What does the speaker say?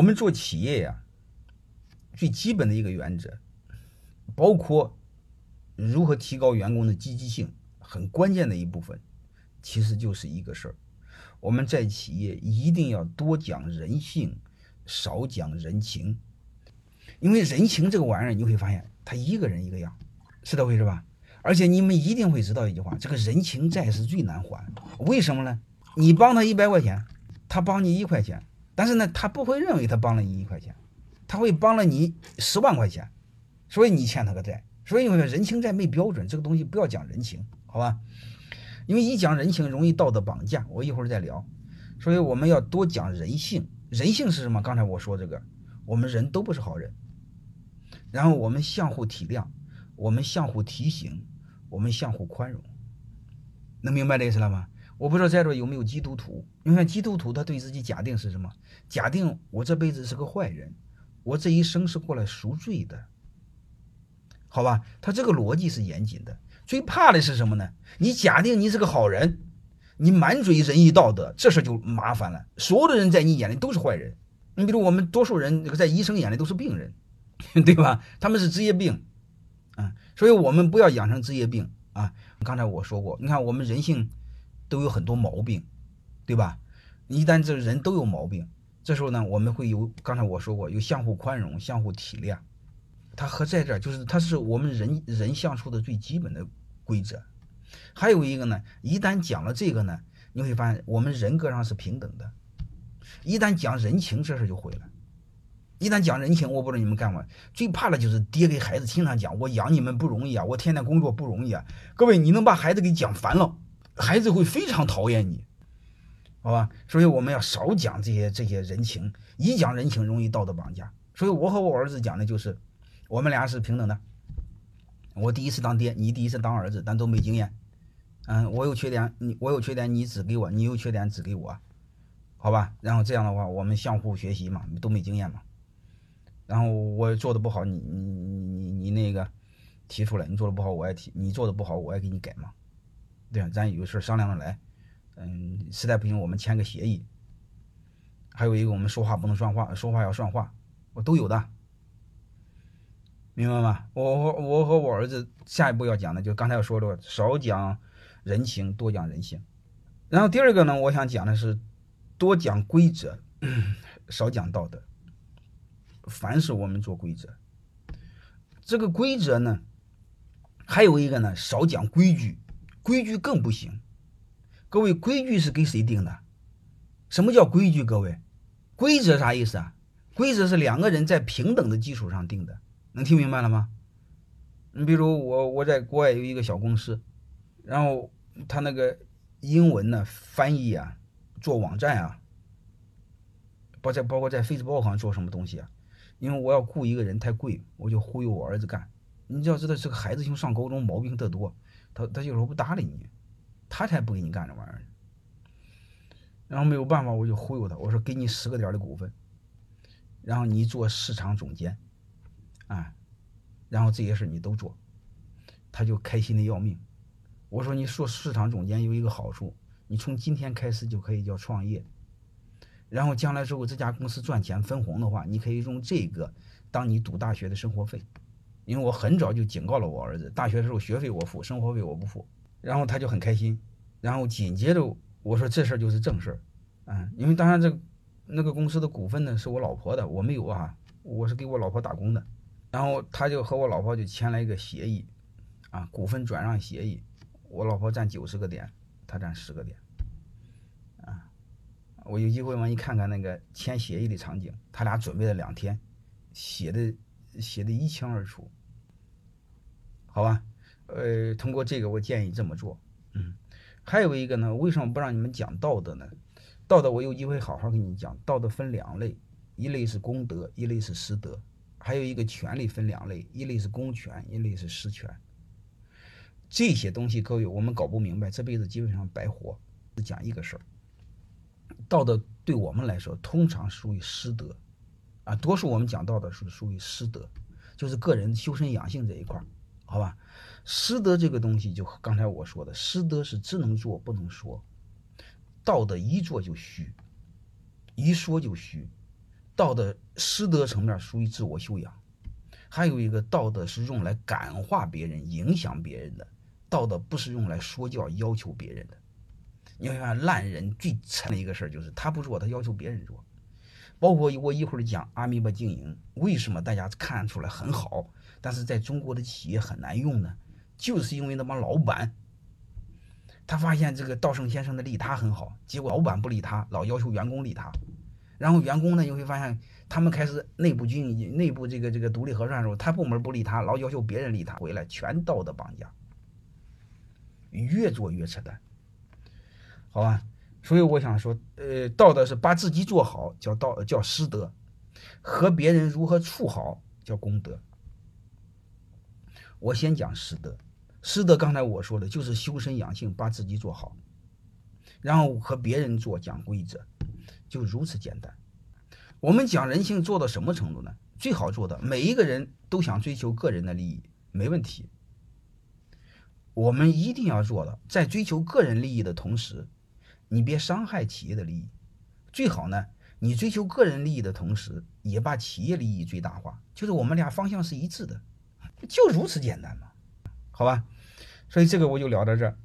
我们做企业呀，最基本的一个原则，包括如何提高员工的积极性，很关键的一部分，其实就是一个事儿：我们在企业一定要多讲人性，少讲人情。因为人情这个玩意儿，你会发现他一个人一个样，是这回事吧？而且你们一定会知道一句话：这个人情债是最难还。为什么呢？你帮他一百块钱，他帮你一块钱。但是呢，他不会认为他帮了你一块钱，他会帮了你十万块钱，所以你欠他个债。所以你说人情债没标准，这个东西不要讲人情，好吧？因为一讲人情容易道德绑架，我一会儿再聊。所以我们要多讲人性。人性是什么？刚才我说这个，我们人都不是好人，然后我们相互体谅，我们相互提醒，我们相互宽容，能明白这意思了吗？我不知道在座有没有基督徒？你看基督徒他对自己假定是什么？假定我这辈子是个坏人，我这一生是过来赎罪的，好吧？他这个逻辑是严谨的。最怕的是什么呢？你假定你是个好人，你满嘴仁义道德，这事就麻烦了。所有的人在你眼里都是坏人。你比如我们多数人在医生眼里都是病人，对吧？他们是职业病，啊，所以我们不要养成职业病啊。刚才我说过，你看我们人性。都有很多毛病，对吧？一旦这人都有毛病，这时候呢，我们会有刚才我说过，有相互宽容、相互体谅。它和在这儿就是，它是我们人人相处的最基本的规则。还有一个呢，一旦讲了这个呢，你会发现我们人格上是平等的。一旦讲人情，这事就毁了。一旦讲人情，我不知道你们干过，最怕的就是爹给孩子经常讲，我养你们不容易啊，我天天工作不容易啊。各位，你能把孩子给讲烦了。孩子会非常讨厌你，好吧？所以我们要少讲这些这些人情，一讲人情容易道德绑架。所以我和我儿子讲的就是，我们俩是平等的。我第一次当爹，你第一次当儿子，但都没经验。嗯，我有缺点，你我有缺点，你指给我；你有缺点，指给我，好吧？然后这样的话，我们相互学习嘛，都没经验嘛。然后我做的不好，你你你你你那个提出来，你做的不好，我也提；你做的不好，我也给你改嘛。对咱有事商量着来，嗯，实在不行我们签个协议。还有一个，我们说话不能算话，说话要算话，我都有的，明白吗？我我和我儿子下一步要讲的，就刚才我说的，少讲人情，多讲人性。然后第二个呢，我想讲的是多讲规则，少讲道德。凡是我们做规则，这个规则呢，还有一个呢，少讲规矩。规矩更不行，各位，规矩是给谁定的？什么叫规矩？各位，规则啥意思啊？规则是两个人在平等的基础上定的，能听明白了吗？你比如我，我在国外有一个小公司，然后他那个英文呢翻译啊，做网站啊，包在包括在 Facebook 上做什么东西啊？因为我要雇一个人太贵，我就忽悠我儿子干。你要知道，这个孩子从上高中毛病特多。他他有时候不搭理你，他才不给你干这玩意儿。然后没有办法，我就忽悠他，我说给你十个点的股份，然后你做市场总监，啊，然后这些事你都做，他就开心的要命。我说你做市场总监有一个好处，你从今天开始就可以叫创业，然后将来之后这家公司赚钱分红的话，你可以用这个当你读大学的生活费。因为我很早就警告了我儿子，大学的时候学费我付，生活费我不付，然后他就很开心，然后紧接着我说这事儿就是正事儿，嗯，因为当然这那个公司的股份呢是我老婆的，我没有啊，我是给我老婆打工的，然后他就和我老婆就签了一个协议，啊，股份转让协议，我老婆占九十个点，他占十个点，啊，我有机会嘛，你看看那个签协议的场景，他俩准备了两天，写的写的一清二楚。好吧，呃，通过这个，我建议这么做。嗯，还有一个呢，为什么不让你们讲道德呢？道德我有机会好好跟你讲。道德分两类，一类是公德，一类是私德。还有一个权利分两类，一类是公权，一类是私权。这些东西各位我们搞不明白，这辈子基本上白活。只讲一个事儿，道德对我们来说通常属于失德，啊，多数我们讲到的是属于师德，就是个人修身养性这一块。好吧，师德这个东西，就刚才我说的，师德是只能做不能说，道德一做就虚，一说就虚，道德师德层面属于自我修养，还有一个道德是用来感化别人、影响别人的，道德不是用来说教、要求别人的。你会发现，烂人最惨的一个事儿就是他不做，他要求别人做。包括我一会儿讲阿米巴经营，为什么大家看出来很好，但是在中国的企业很难用呢？就是因为那帮老板，他发现这个稻盛先生的利他很好，结果老板不利他，老要求员工利他，然后员工呢，你会发现他们开始内部经营、内部这个这个独立核算的时候，他部门不利他，老要求别人利他，回来全道德绑架，越做越扯淡。好吧，所以我想说，呃，道德是把自己做好，叫道，叫师德；和别人如何处好，叫功德。我先讲师德，师德刚才我说的就是修身养性，把自己做好，然后和别人做讲规则，就如此简单。我们讲人性做到什么程度呢？最好做的，每一个人都想追求个人的利益，没问题。我们一定要做到，在追求个人利益的同时。你别伤害企业的利益，最好呢，你追求个人利益的同时，也把企业利益最大化，就是我们俩方向是一致的，就如此简单嘛，好吧？所以这个我就聊到这儿。